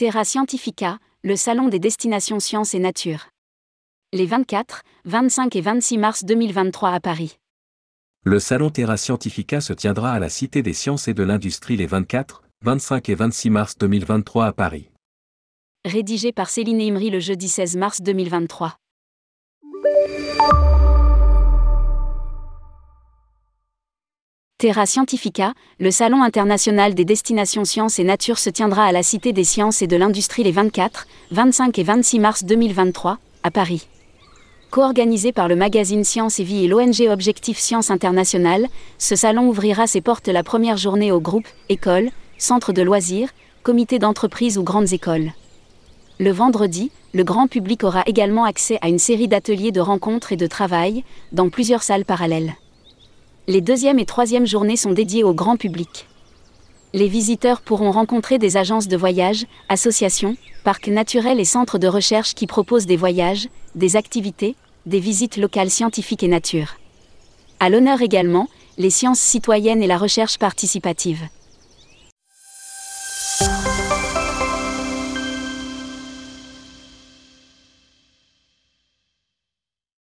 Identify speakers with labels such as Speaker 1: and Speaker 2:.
Speaker 1: Terra Scientifica, le salon des destinations sciences et nature. Les 24, 25 et 26 mars 2023 à Paris.
Speaker 2: Le salon Terra Scientifica se tiendra à la Cité des sciences et de l'industrie les 24, 25 et 26 mars 2023 à Paris.
Speaker 1: Rédigé par Céline Imri le jeudi 16 mars 2023. Terra Scientifica, le Salon international des destinations sciences et nature se tiendra à la Cité des sciences et de l'industrie les 24, 25 et 26 mars 2023, à Paris. Co-organisé par le magazine Science et Vie et l'ONG Objectif Science International, ce salon ouvrira ses portes la première journée aux groupes, écoles, centres de loisirs, comités d'entreprise ou grandes écoles. Le vendredi, le grand public aura également accès à une série d'ateliers de rencontres et de travail, dans plusieurs salles parallèles. Les deuxième et troisième journées sont dédiées au grand public. Les visiteurs pourront rencontrer des agences de voyage, associations, parcs naturels et centres de recherche qui proposent des voyages, des activités, des visites locales scientifiques et nature. À l'honneur également, les sciences citoyennes et la recherche participative.